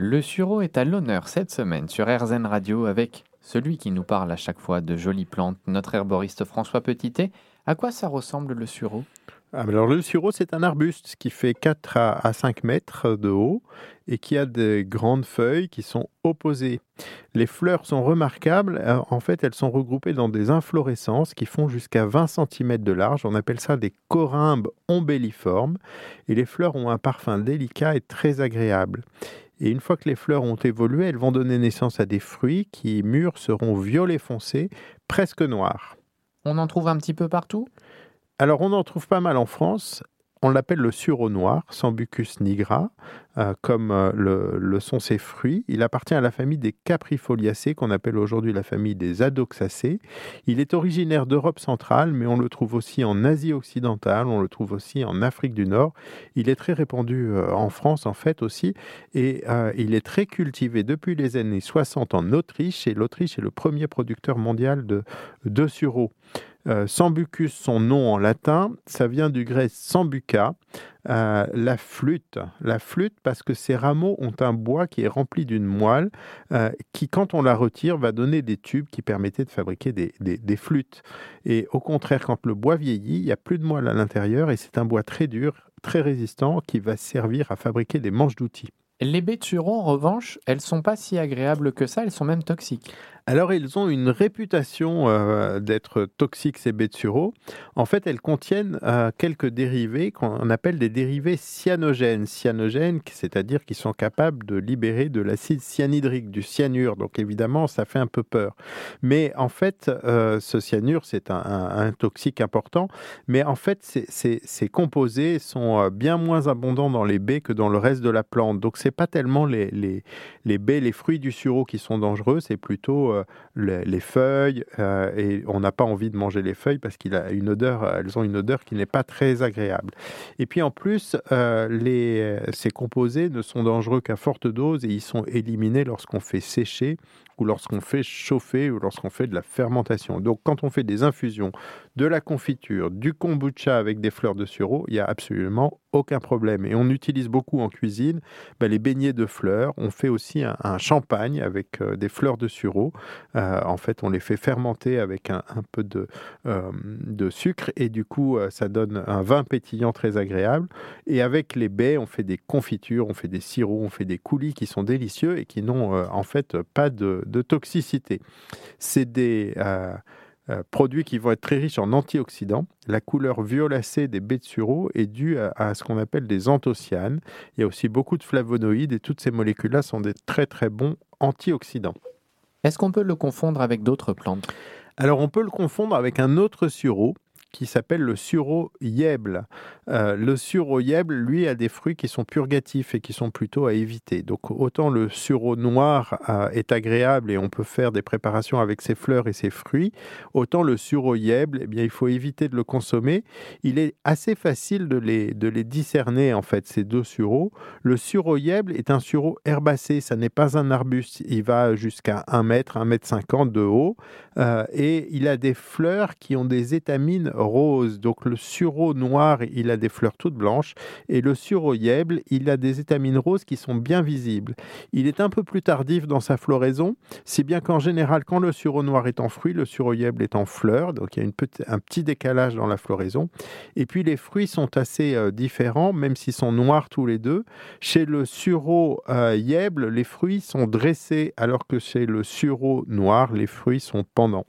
Le sureau est à l'honneur cette semaine sur RZN Radio avec celui qui nous parle à chaque fois de jolies plantes, notre herboriste François Petitet. À quoi ça ressemble le sureau? Ah, alors le sureau, c'est un arbuste qui fait 4 à 5 mètres de haut et qui a des grandes feuilles qui sont opposées. Les fleurs sont remarquables. Euh, en fait, elles sont regroupées dans des inflorescences qui font jusqu'à 20 cm de large. On appelle ça des corymbes ombelliformes. Et les fleurs ont un parfum délicat et très agréable. Et une fois que les fleurs ont évolué, elles vont donner naissance à des fruits qui, mûrs, seront violets foncés, presque noirs. On en trouve un petit peu partout? Alors on en trouve pas mal en France. On l'appelle le sureau noir, Sambucus nigra, euh, comme euh, le, sont ses fruits. Il appartient à la famille des caprifoliacées, qu'on appelle aujourd'hui la famille des adoxacées. Il est originaire d'Europe centrale, mais on le trouve aussi en Asie occidentale, on le trouve aussi en Afrique du Nord. Il est très répandu euh, en France, en fait, aussi, et il est très cultivé depuis les années 60 en Autriche, et l'Autriche est le premier producteur mondial de, de sureau. Euh, sambucus, son nom en latin, ça vient du grec sambuca, euh, la flûte. La flûte parce que ces rameaux ont un bois qui est rempli d'une moelle euh, qui, quand on la retire, va donner des tubes qui permettaient de fabriquer des, des flûtes. Et au contraire, quand le bois vieillit, il n'y a plus de moelle à l'intérieur et c'est un bois très dur, très résistant qui va servir à fabriquer des manches d'outils. Les sureau, en revanche, elles sont pas si agréables que ça, elles sont même toxiques. Alors, ils ont une réputation euh, d'être toxiques, ces sureau. En fait, elles contiennent euh, quelques dérivés qu'on appelle des dérivés cyanogènes. Cyanogènes, c'est-à-dire qui sont capables de libérer de l'acide cyanhydrique, du cyanure. Donc, évidemment, ça fait un peu peur. Mais en fait, euh, ce cyanure, c'est un, toxique important. Mais en fait, ces, composés sont bien moins abondants dans les baies que dans le reste de la plante. Donc, c'est pas tellement les, les, les baies, les fruits du sureau qui sont dangereux, c'est plutôt euh, les, feuilles euh, et on n'a pas envie de manger les feuilles parce qu'il a une odeur, elles ont une odeur qui n'est pas très agréable. Et puis en plus, euh, les, ces composés ne sont dangereux qu'à forte dose et ils sont éliminés lorsqu'on fait sécher ou lorsqu'on fait chauffer ou lorsqu'on fait de la fermentation. Donc quand on fait des infusions, de la confiture, du kombucha avec des fleurs de sureau, il n'y a absolument aucun problème. Et on utilise beaucoup en cuisine ben, les beignets de fleurs. On fait aussi un, champagne avec euh, des fleurs de sureau. Euh, en fait, on les fait fermenter avec un, peu de, euh, de, sucre et du coup, ça donne un vin pétillant très agréable. Et avec les baies, on fait des confitures, on fait des sirops, on fait des coulis qui sont délicieux et qui n'ont en fait pas de, toxicité. C'est des euh, produits qui vont être très riches en antioxydants. La couleur violacée des baies de sureau est due à, ce qu'on appelle des anthocyanes. Il y a aussi beaucoup de flavonoïdes et toutes ces molécules-là sont des très très bons antioxydants. Est-ce qu'on peut le confondre avec d'autres plantes? Alors on peut le confondre avec un autre sureau qui s'appelle le sureau yèble. Euh, le sureau yèble, lui, a des fruits qui sont purgatifs et qui sont plutôt à éviter. Donc autant le sureau noir euh, est agréable et on peut faire des préparations avec ses fleurs et ses fruits, autant le sureau yèble, eh bien, il faut éviter de le consommer. Il est assez facile de les, de les discerner, en fait, ces deux sureaux. Le sureau yèble est un sureau herbacé, ça n'est pas un arbuste. Il va jusqu'à 1 mètre, 1 mètre 50 de haut euh, et il a des fleurs qui ont des étamines rose. Donc le sureau noir, il a des fleurs toutes blanches et le sureau yèble, il a des étamines roses qui sont bien visibles. Il est un peu plus tardif dans sa floraison, si bien qu'en général, quand le sureau noir est en fruit, le sureau yèble est en fleur. Donc il y a un petit décalage dans la floraison. Et puis les fruits sont assez euh, différents, même s'ils sont noirs tous les deux. Chez le sureau euh, yèble, les fruits sont dressés, alors que chez le sureau noir, les fruits sont pendants.